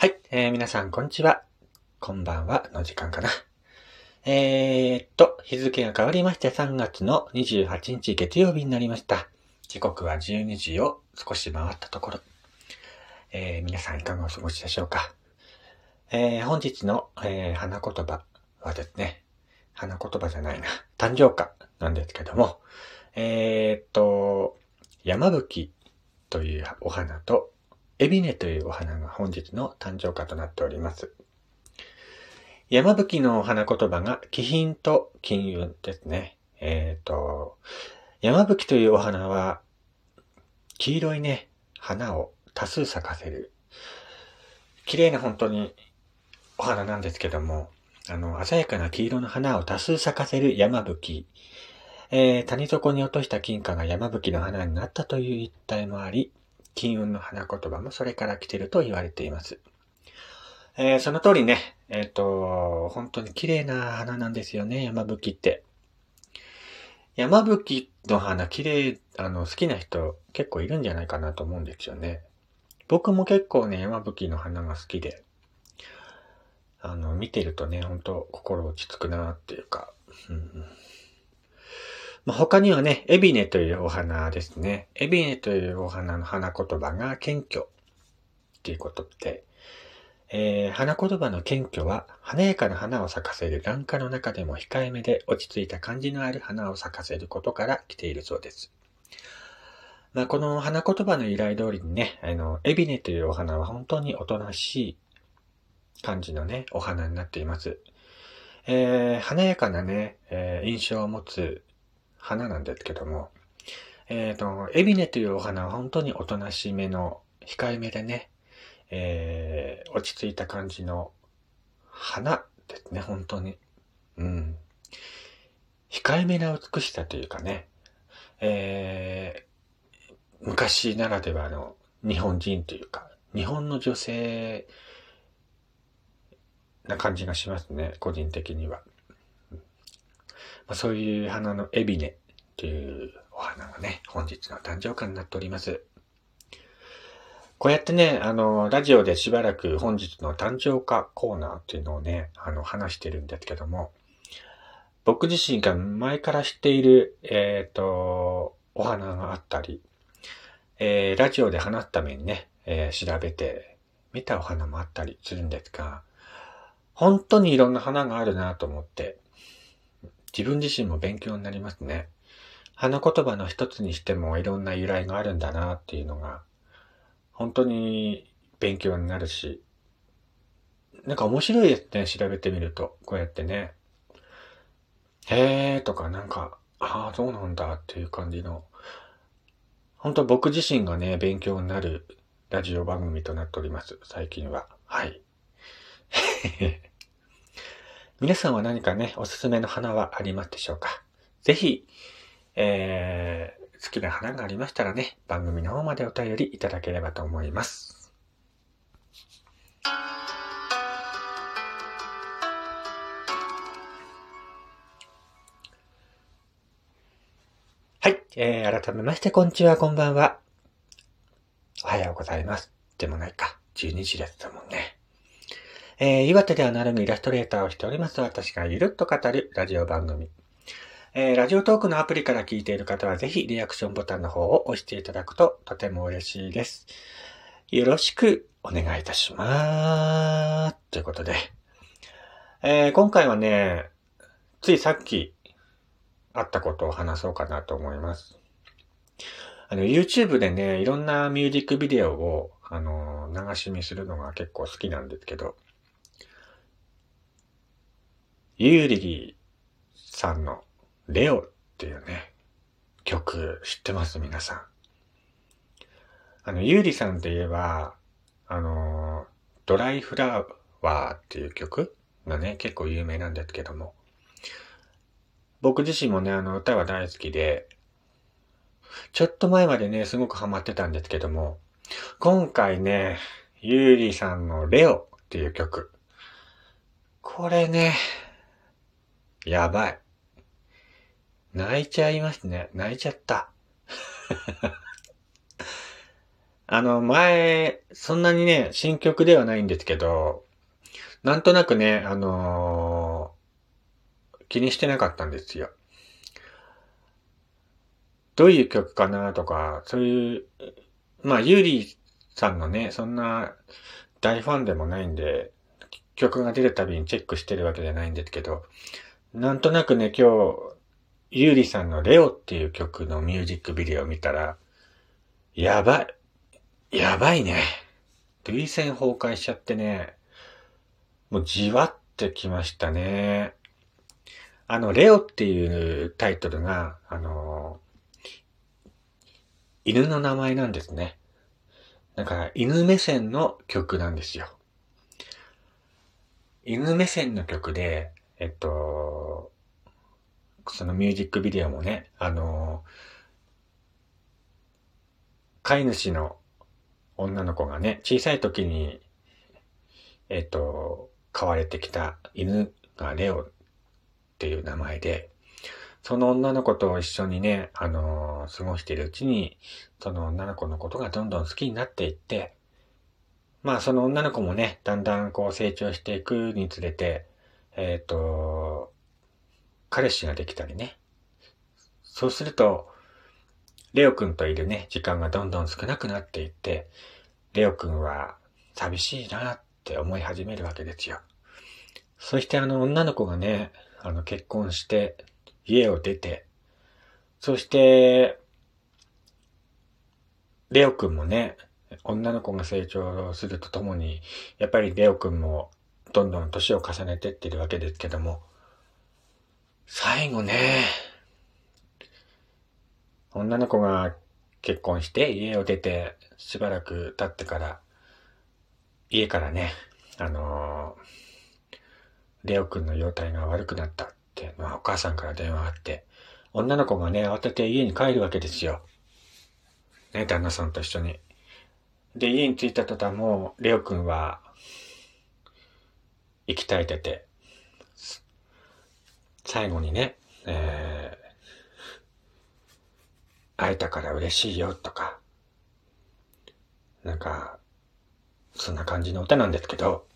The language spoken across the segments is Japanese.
はい、えー、皆さん、こんにちは。こんばんは、の時間かな。えーっと、日付が変わりまして3月の28日月曜日になりました。時刻は12時を少し回ったところ。えー、皆さんいかがお過ごしでしょうか。えー、本日の、えー、花言葉はですね、花言葉じゃないな、誕生花なんですけども、えーっと、山吹というお花と、エビネというお花が本日の誕生花となっております。山吹のお花言葉が気品と金運ですね。えっ、と、山吹というお花は、黄色いね、花を多数咲かせる。綺麗な本当にお花なんですけども、あの、鮮やかな黄色の花を多数咲かせる山吹。えー、谷底に落とした金貨が山吹の花になったという一体もあり、金運の花言葉もそれから来てると言われています。えーその通りね、えっ、と、本当に綺麗な花なんですよね、山吹って。山吹の花綺麗、あの、好きな人結構いるんじゃないかなと思うんですよね。僕も結構ね、山吹の花が好きで、あの、見てるとね、本当心落ち着くなっていうか、うんまあ、他にはね、エビネというお花ですね。エビネというお花の花言葉が謙虚っていうことで、えー花言葉の謙虚は華やかな花を咲かせる眼科の中でも控えめで落ち着いた感じのある花を咲かせることから来ているそうです。まあ、この花言葉の由来通りにね、あの、エビネというお花は本当におとなしい感じのね、お花になっています。えー華やかなね、えー印象を持つ花なんですけども、えっ、と、エビネというお花は本当におとなしめの控えめでね、えー落ち着いた感じの花ですね、本当に。うん。控えめな美しさというかね、えー昔ならではの日本人というか、日本の女性な感じがしますね、個人的には。まあ、そういう花のエビネというお花がね、本日の誕生花になっております。こうやってね、あの、ラジオでしばらく本日の誕生花コーナーっていうのをね、あの、話してるんですけども、僕自身が前から知っている、えっ、と、お花があったり、えーラジオで話すためにね、えー調べて見たお花もあったりするんですが、本当にいろんな花があるなと思って、自分自身も勉強になりますね。花言葉の一つにしてもいろんな由来があるんだなっていうのが、本当に勉強になるし、なんか面白いですね、調べてみると。こうやってね。へーとかなんか、ああ、そうなんだっていう感じの、本当僕自身がね、勉強になるラジオ番組となっております、最近は。はい。皆さんは何かね、おすすめの花はありますでしょうか？ぜひ、えー、好きな花がありましたらね、番組の方までお便りいただければと思います。はい、えー、改めまして、こんにちは、こんばんは。おはようございます。でもないか、12時ですも。えー、岩手ではなるみイラストレーターをしております私がゆるっと語るラジオ番組。えー、ラジオトークのアプリから聞いている方はぜひリアクションボタンの方を押していただくととても嬉しいです。よろしくお願いいたします。ということで、えー、今回はね、ついさっきあったことを話そうかなと思います。あの、YouTube でね、いろんなミュージックビデオを、あの、流し見するのが結構好きなんですけど、ユーリさんのレオっていうね、曲知ってます？皆さん。あの、ユーリさんって言えば、あの、ドライフラワーっていう曲がね、結構有名なんですけども、僕自身もね、あの歌は大好きで、ちょっと前までね、すごくハマってたんですけども、今回ね、ゆうりさんのレオっていう曲。これね、やばい。泣いちゃいますね。泣いちゃった。あの、前、そんなにね、新曲ではないんですけど、なんとなくね、あのー、気にしてなかったんですよ。どういう曲かなとか、そういう、まあ、ゆりさんのね、そんな大ファンでもないんで、曲が出るたびにチェックしてるわけじゃないんですけど、なんとなくね、今日、ゆうりさんのレオっていう曲のミュージックビデオを見たら、やばい。やばいね。涙腺崩壊しちゃってね、もうじわってきましたね。あの、レオっていうタイトルが、あの、犬の名前なんですね。だから犬目線の曲なんですよ。犬目線の曲で、えっと、そのミュージックビデオもね、あの、飼い主の女の子がね、小さい時に、えっ、と、飼われてきた犬がレオっていう名前で、その女の子と一緒にね、あのー、過ごしているうちに、その女の子のことがどんどん好きになっていって、まあその女の子もね、だんだんこう成長していくにつれて、えっ、ー、と、彼氏ができたりね。そうすると、レオくんといるね、時間がどんどん少なくなっていって、レオくんは寂しいなって思い始めるわけですよ。そしてあの女の子がね、あの結婚して家を出て、そして、レオくんもね、女の子が成長するとともに、やっぱりレオくんもどんどん年を重ねてってるわけですけども、最後ね、女の子が結婚して家を出てしばらく経ってから、家からね、あのー、レオくんの容態が悪くなったって、まあお母さんから電話があって、女の子がね、慌てて家に帰るわけですよ。ね、旦那さんと一緒に。で、家に着いた途端もう、レオくんは、息絶えてて、最後にね、えー、会えたから嬉しいよとか、なんか、そんな感じの歌なんですけど、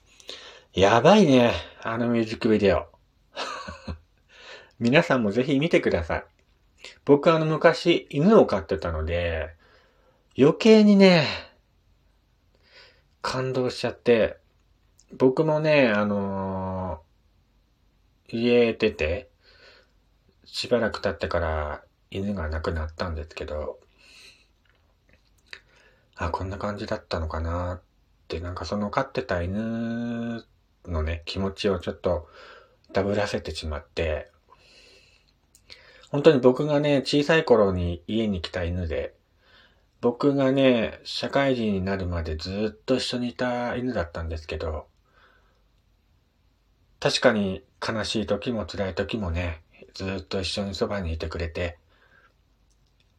やばいね、あのミュージックビデオ。皆さんもぜひ見てください。僕あの昔犬を飼ってたので、余計にね、感動しちゃって、僕もね、あのー、家出て、しばらく経ってから犬が亡くなったんですけど、あ、こんな感じだったのかなって、なんかその飼ってた犬のね、気持ちをちょっとダブらせてしまって、本当に僕がね、小さい頃に家に来た犬で、僕がね、社会人になるまでずっと一緒にいた犬だったんですけど、確かに悲しい時も辛い時もね、ずっと一緒にそばにいてくれて、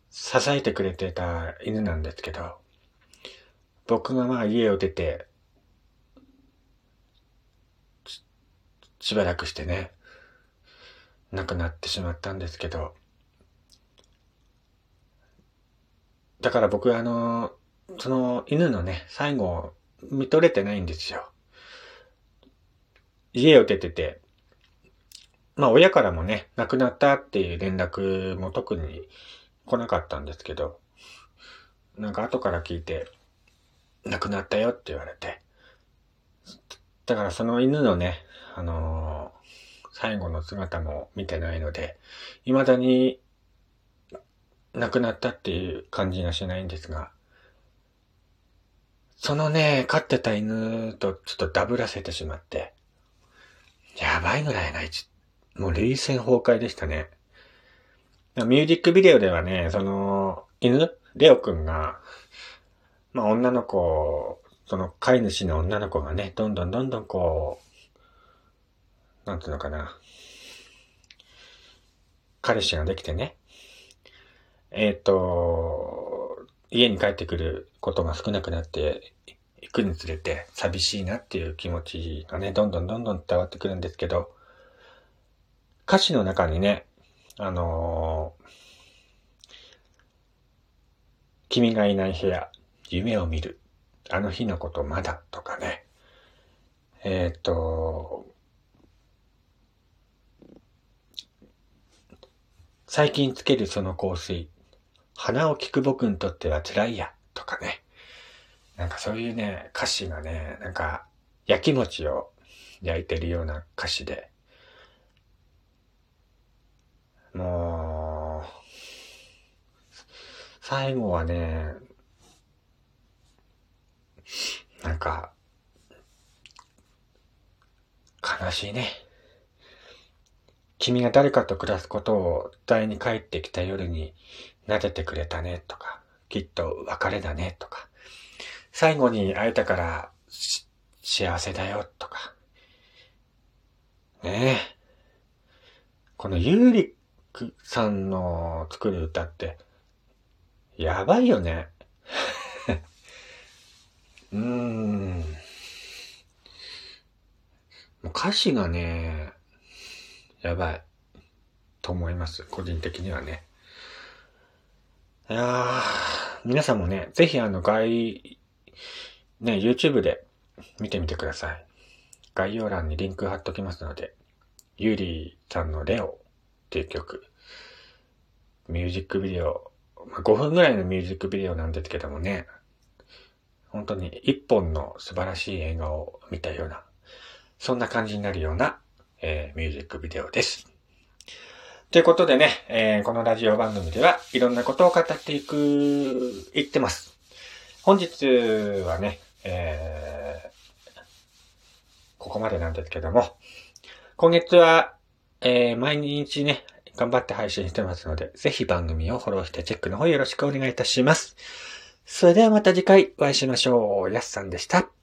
支えてくれてた犬なんですけど、僕がまあ家を出て、しばらくしてね、亡くなってしまったんですけど、だから僕はあの、その犬のね、最後見とれてないんですよ。家を出てて、まあ親からもね、亡くなったっていう連絡も特に来なかったんですけど、なんか後から聞いて、亡くなったよって言われて、だからその犬のね、あのー、最後の姿も見てないので、未だに亡くなったっていう感じがしないんですが、そのね、飼ってた犬とちょっとダブらせてしまって、やばいぐらいな、もう涙腺崩壊でしたね。ミュージックビデオではね、その、犬レオくんが、まあ女の子、その飼い主の女の子がね、どんどんどんどんこう、なんていうのかな。彼氏ができてね。えっ、ー、と、家に帰ってくることが少なくなっていくにつれて寂しいなっていう気持ちがね、どんどんどんどん伝わってくるんですけど、歌詞の中にね、あのー、君がいない部屋、夢を見る。あの日のことまだとかね。えっ、と、最近つけるその香水。鼻を聞く僕にとっては辛いや。とかね。なんかそういうね、歌詞がね、なんか、焼き餅を焼いてるような歌詞で。もう、最後はね、なんか、悲しいね。君が誰かと暮らすことを伝えに帰ってきた夜に撫でてくれたねとか、きっと別れだねとか、最後に会えたから幸せだよとか。ねえ。このユーリックさんの作る歌って、やばいよね。うーん。もう歌詞がね、やばい。と思います。個人的にはね。いやー、皆さんもね、ぜひあの概、ね、YouTube で見てみてください。概要欄にリンク貼っときますので、ゆりさんのレオっていう曲、ミュージックビデオ、まあ、5分ぐらいのミュージックビデオなんですけどもね、本当に一本の素晴らしい映画を見たような、そんな感じになるような、えー、ミュージックビデオです。ということでね、えー、このラジオ番組ではいろんなことを語っていく、言ってます。本日はね、えー、ここまでなんですけども、今月は、えー、毎日ね、頑張って配信してますので、ぜひ番組をフォローしてチェックの方よろしくお願いいたします。それではまた次回お会いしましょう。やすさんでした。